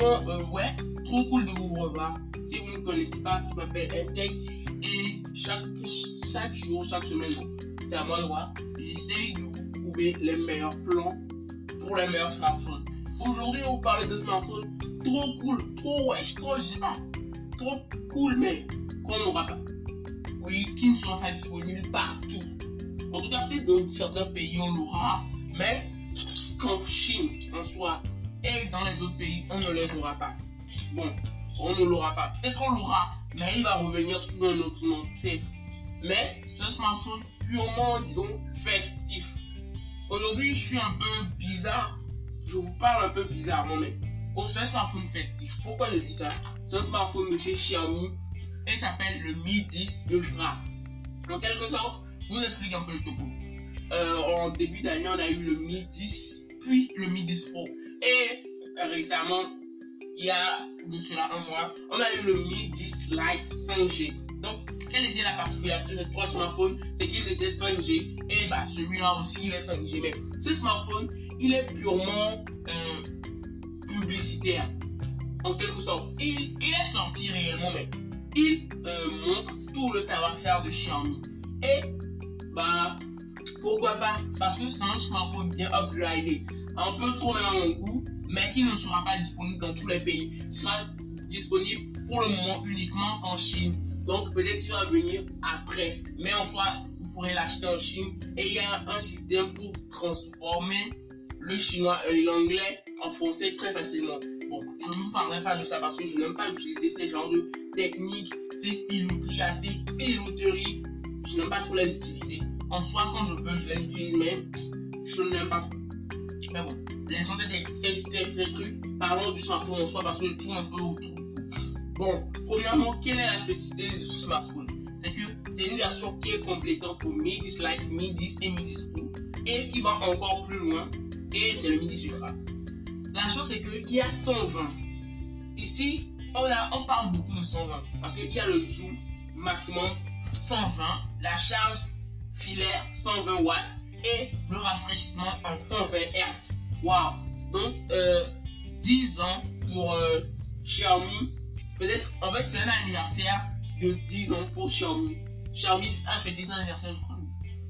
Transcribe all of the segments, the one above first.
Euh, ouais, trop cool de vous revoir. Si vous ne me connaissez pas, je m'appelle Mtech et chaque, chaque jour, chaque semaine, c'est à moi de voir. J'essaye de vous trouver les meilleurs plans pour les meilleurs smartphones. Aujourd'hui, on vous parler de smartphones trop cool, trop wesh, trop géant, trop cool, mais qu'on n'aura pas. Oui, qui ne sera pas disponible partout. En tout cas, peut-être dans certains pays, on l'aura, mais qu'en Chine, en soi, et dans les autres pays, on ne les aura pas. Bon, on ne l'aura pas. Peut-être qu'on l'aura, mais il va revenir sous un autre nom. Mais ce smartphone purement, disons, festif. Aujourd'hui, je suis un peu bizarre. Je vous parle un peu bizarrement, mais pour ce smartphone festif, pourquoi je dis ça? C'est un smartphone de chez Xiaomi et s'appelle le Mi 10 Ultra. En quelque sorte, je vous explique un peu le topo. Euh, en début d'année, on a eu le Mi 10, puis le Mi 10 Pro. Et euh, récemment, il y a de cela un mois, on a eu le Mi 10 Lite 5G. Donc, quelle était la particularité de trois smartphones? C'est qu'il était 5G et bah, celui-là aussi il est 5G. Mais ce smartphone, il est purement euh, publicitaire en quelque sorte. Il, il, est sorti réellement, mais il euh, montre tout le savoir-faire de Xiaomi. Et bah pourquoi pas? Parce que c'est un smartphone bien upgradé, un peu trop même mon goût, mais qui ne sera pas disponible dans tous les pays. Il sera disponible pour le moment uniquement en Chine. Donc peut-être qu'il va venir après. Mais en soi, vous pourrez l'acheter en Chine. Et il y a un système pour transformer le chinois et l'anglais en français très facilement. Bon, je ne vous parlerai pas de ça parce que je n'aime pas utiliser ce genre de technique, ces filouteries, ces filouteries. Je n'aime pas trop les utiliser. En soi, quand je peux, je les utilise, mais je n'aime pas trop. Mais bon, l'essentiel c'est des trucs. Parlons du smartphone en soi parce que je tourne un peu autour. Bon, premièrement, quelle est la spécificité de ce smartphone? C'est que c'est une version qui est complétante pour Mi 10 Lite, Mi 10 et Mi 10 Pro et qui va encore plus loin et c'est le Mi 10 Ultra. La chose c'est qu'il y a 120. Ici, on, a, on parle beaucoup de 120 parce qu'il y a le zoom maximum 120, la charge filaire 120 watts et le rafraîchissement en 120 Hz. Waouh! Donc, euh, 10 ans pour euh, Xiaomi. Peut-être, en fait, c'est un anniversaire de 10 ans pour Xiaomi. Xiaomi a fait des anniversaires, je crois,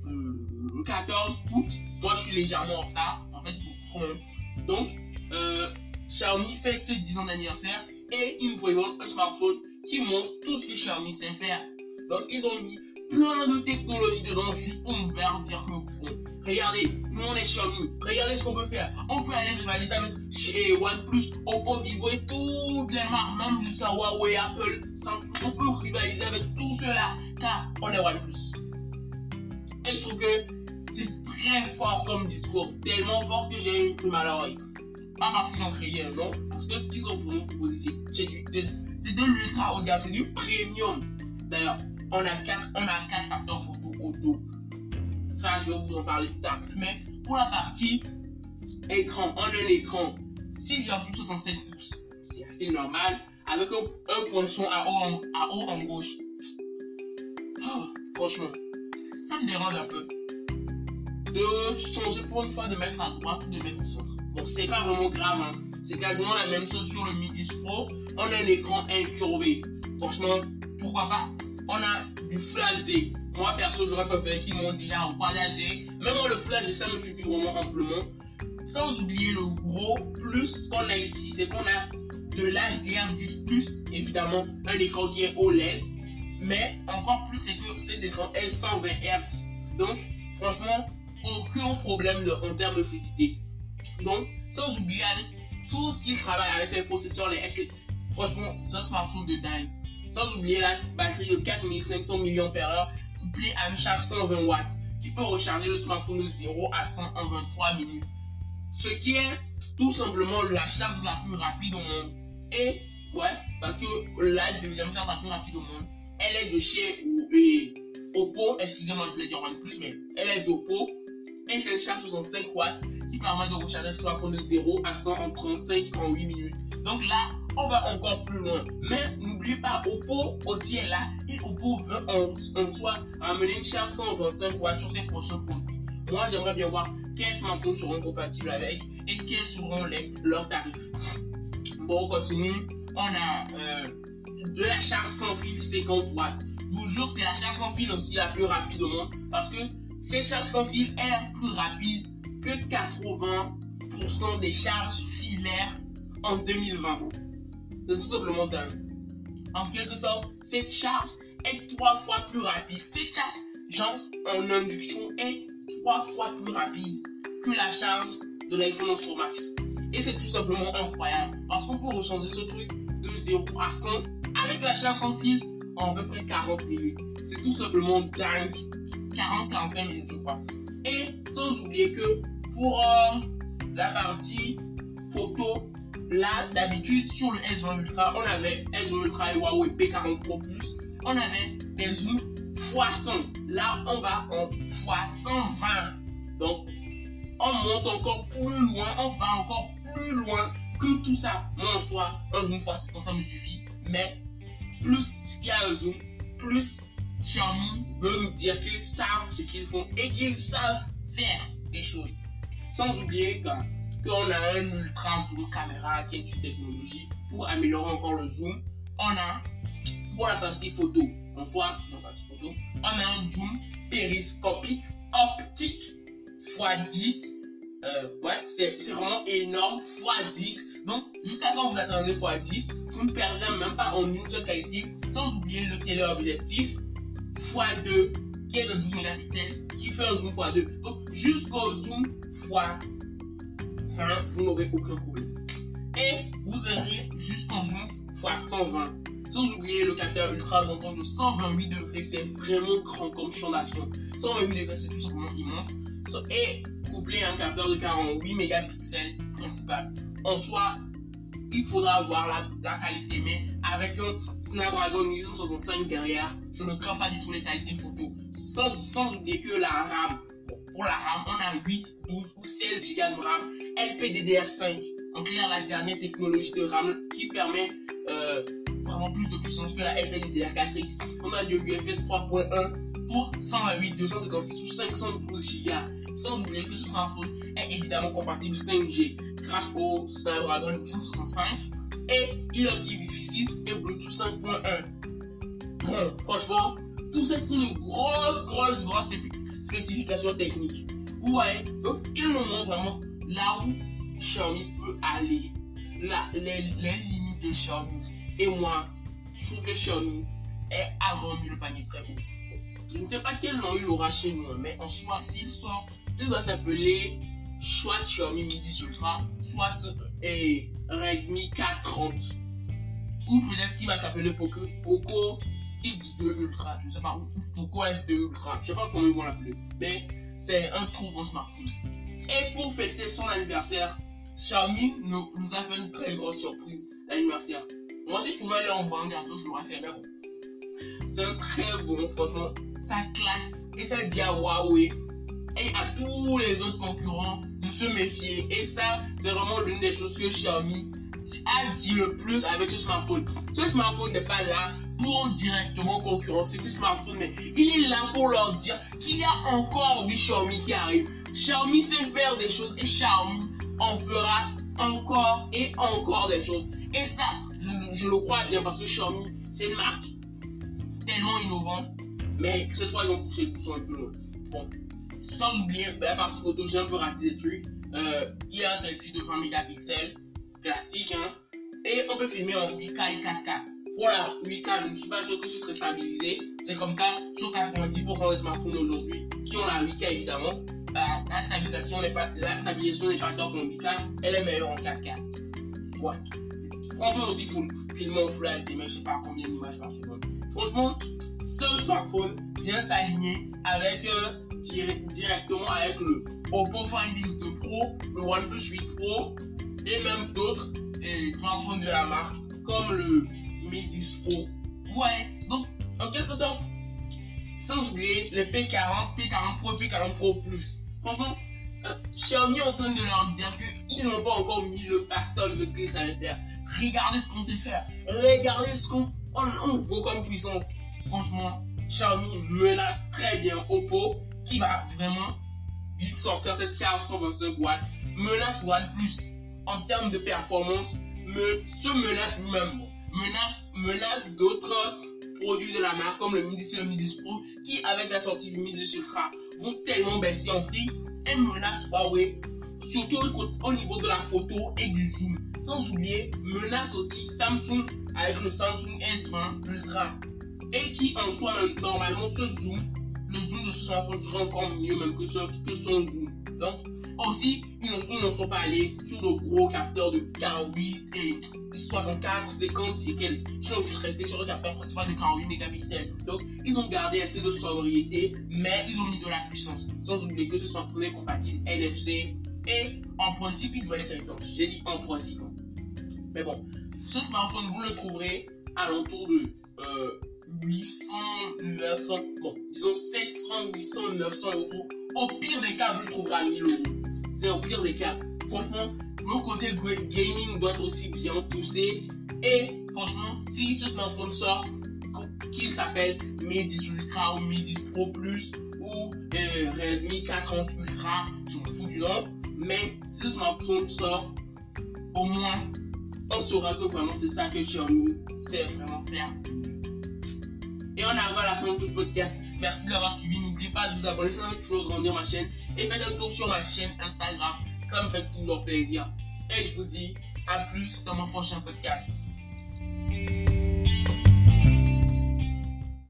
le 14 août. Moi, je suis légèrement en retard, en fait, trop même. Donc, euh, Xiaomi fait ses 10 ans d'anniversaire et ils nous présentent un smartphone qui montre tout ce que Xiaomi sait faire. Donc, ils ont mis plein de technologies dedans juste pour nous faire dire que regardez, nous on est Xiaomi, regardez ce qu'on peut faire. On peut aller rivaliser avec chez OnePlus, Oppo, Vivo et toutes les marques, même jusqu'à Huawei, Apple, Samsung. On peut rivaliser avec tout cela car on est OnePlus. Et je trouve que c'est très fort comme discours, tellement fort que j'ai eu une mal à l'oreille. Pas parce qu'ils ont créé un nom, parce que ce qu'ils ont vraiment proposé, c'est de l'ultra haut gamme, c'est du premium. D'ailleurs, on a 4 on a quatre capteurs photo auto. Ça, je vais vous en parler plus tard. Mais pour la partie écran, on a un écran 6,67 pouces. C'est assez normal. Avec un, un poinçon à haut haut en gauche. Oh, franchement, ça me dérange un peu. De changer pour une fois de mettre à droite ou de mettre au centre. Bon, c'est pas vraiment grave. Hein. C'est quasiment la même chose sur le Mi 10 Pro. On a un écran incurvé. Franchement, pourquoi pas? On a du Flash HD. Moi, perso, j'aurais préféré qu'ils montent déjà HD. Même le Flash ça me suffit vraiment amplement. Sans oublier le gros plus qu'on a ici, c'est qu'on a de l'HDR10+, évidemment, un écran qui est OLED. Mais encore plus, c'est que c'est écran L120 Hz. Donc, franchement, aucun problème en termes de fluidité. Donc, sans oublier avec tout ce qui travaille avec les processeurs, les. Franchement, ce smartphone de dingue. Sans oublier la batterie de 4500 mAh couplée à une charge 120 watts qui peut recharger le smartphone de 0 à 100 en 23 minutes. Ce qui est tout simplement la charge la plus rapide au monde. Et ouais, parce que la deuxième charge la plus rapide au monde, elle est de chez Oppo, excusez-moi, je voulais dire OnePlus, mais elle est d'Oppo. Et c'est une charge 65 watts qui permet de recharger le smartphone de 0 à 100 en 35-38 minutes. Donc là, on va encore plus loin. Mais n'oubliez pas, Oppo aussi est là. Et Oppo veut en, en soi amener une charge 125 watts sur ses prochains produits. Moi, j'aimerais bien voir quels smartphones seront compatibles avec et quels seront leurs tarifs. Bon, on continue. On a euh, de la charge sans fil 50 watts. Je vous jure, c'est la charge sans fil aussi la plus rapide au monde. Parce que cette charge sans fil est plus rapide que 80% des charges filaires en 2020. C'est tout simplement dingue. En quelque sorte, cette charge est trois fois plus rapide. Cette charge en induction est trois fois plus rapide que la charge de l'iPhone 11 Pro Max. Et c'est tout simplement incroyable parce qu'on peut rechanger ce truc de 0 à 100 avec la charge sans fil en à peu près 40 minutes. C'est tout simplement dingue. 40-45 minutes, je crois. Et sans oublier que pour euh, la partie photo, là, d'habitude, sur le S20 Ultra, on avait S20 Ultra et Huawei P40 Pro Plus, on avait des zooms x100. Là, on va en x120. Donc, on monte encore plus loin, on va encore plus loin que tout ça. Moi, en soi, un zoom x100, ça me suffit. Mais plus il y a un zoom, plus Xiaomi veut nous dire qu'ils savent ce qu'ils font et qu'ils savent faire des choses. Sans oublier qu'on a un ultra zoom caméra qui est une technologie pour améliorer encore le zoom. On a pour la partie photo, en soi, la partie photo, on a un zoom périscopique optique x 10. Euh, ouais, c'est vraiment énorme, x 10. Donc, jusqu'à quand vous attendez x 10, vous ne perdrez même pas en une seule qualité, sans oublier le téléobjectif x2 qui est de 12 mégapixels, qui fait un zoom x2. Donc, jusqu'au zoom x20, vous n'aurez aucun problème. Et vous aurez jusqu'au zoom x120. Sans oublier le capteur ultra grand de 128 degrés, c'est vraiment grand comme champ d'action. 128 degrés, c'est tout simplement immense. Et couplé à un capteur de 48 mégapixels principal. En soi, il faudra avoir la, qualité, mais avec un Snapdragon 865 derrière, je ne crains pas du tout les qualités photo. Sans, sans oublier que la RAM, pour la RAM, on a 8, 12 ou 16 Go de RAM, LPDDR5, en clair la dernière technologie de RAM qui permet euh, vraiment plus de puissance que la LPDDR4X. On a le UFS 3.1 pour 128, 256 ou 512 Go. Sans oublier que ce smartphone est évidemment compatible 5G grâce au Snapdragon 865 et il a aussi Wi-Fi 6 et Bluetooth 5.1. Bon, franchement, tout ça sont de grosses, grosses, grosses spécifications techniques. Vous voyez, donc il nous montre vraiment là où Xiaomi peut aller, les, limites de Xiaomi. Et moi, je trouve que Xiaomi est agrandi le panier très haut. Je ne sais pas quel nom il aura chez nous, mais en soi, s'il sort, il va s'appeler soit Xiaomi Mi 10 Ultra, soit et Redmi K30. Ou peut-être qu'il va s'appeler Poco, Poco X2 Ultra. Je ne sais pas, Poco S2 Ultra? Je sais pas comment ils vont l'appeler. Mais c'est un trop bon smartphone. Et pour fêter son anniversaire, Xiaomi nous, nous a fait une très grosse surprise l'anniversaire. Moi, si je pouvais aller en vendre un je l'aurais fait. Mais bon, c'est un très bon, franchement. Ça claque et ça dit à Huawei et à tous les autres concurrents de se méfier. Et ça, c'est vraiment l'une des choses que Xiaomi a dit le plus avec ce smartphone. Ce smartphone n'est pas là pour directement concurrencer ce smartphone, mais il est là pour leur dire qu'il y a encore du Xiaomi qui arrive. Xiaomi sait faire des choses et Xiaomi en fera encore et encore des choses. Et ça, je, le crois bien parce que Xiaomi, c'est une marque tellement innovante, mais cette fois, ils ont poussé le bouchon un peu loin. Bon, sans oublier la partie photo, j'ai un peu raté des trucs. Euh, il y a un selfie de 20 mégapixels, classique, hein. Et on peut filmer en 8K et 4K. Pour la 8K, je ne suis pas sûr que ce serait stabilisé. C'est comme ça sur 90% des smartphones aujourd'hui qui ont la 8K évidemment. Euh, la stabilisation n'est pas, la stabilisation top en 8K, elle est meilleure en 4K. Ouais. On peut aussi filmer en Full HD, mais je sais pas combien d'images par seconde. Franchement, ce smartphone vient s'aligner avec euh, directement avec le Oppo Find X2 Pro, le OnePlus 8 Pro et même d'autres smartphones de la marque comme le Mi 10 Pro. Ouais, donc en quelque sorte, sans oublier les P40, P40 Pro, P40 Pro Plus. Franchement, euh, Xiaomi est en train de leur dire qu'ils n'ont pas encore mis le partage de ce qu'ils savaient faire. Regardez ce qu'on sait faire. Regardez ce qu'on vaut comme puissance. Franchement, Xiaomi menace très bien Oppo qui va vraiment vite sortir cette charge 125 watts menace OnePlus en termes de performance, me, se menace lui-même. Menace, menace d'autres produits de la marque comme le Midi et le Midi Pro qui, avec la sortie du Midi Ultra, vont tellement baisser en prix et menacent Huawei, surtout au niveau de la photo et du zoom. Sans oublier, menace aussi Samsung avec le Samsung S20 Ultra et qui en soi normalement ce zoom, le zoom de ce smartphone serait encore mieux même que, que son zoom. Donc aussi, ils ne sont pas allés sur de gros capteurs de 48 et 64, 50 et quelques. Ils sont juste restés sur le capteur principal de 48 mégapixels. Donc, ils ont gardé assez de sobriété, mais ils ont mis de la puissance. Sans oublier que ce smartphone est compatible NFC et en principe, il doit être étanche. J'ai dit en principe. Mais bon, ce smartphone, vous le trouverez à l'entour de 800, 900, bon, disons 700, 800, 900 euros. Au pire des cas, vous le trouverez à 1000 euros c'est au pire des cas. Franchement, le côté gaming doit aussi bien pousser. Et franchement, si ce smartphone sort, qu'il s'appelle Mi 10 Ultra ou Mi 10 Pro Plus ou euh, Redmi 430 Ultra, je me fous du nom. Mais si ce smartphone sort, au moins, on saura que vraiment c'est ça que Xiaomi sait vraiment faire. Et on arrive à la fin de ce podcast. Merci de l'avoir suivi. N'oubliez pas de vous abonner, ça va toujours grandir ma chaîne. Et faites un tour sur ma chaîne Instagram. Ça me fait toujours plaisir. Et je vous dis à plus dans mon prochain podcast.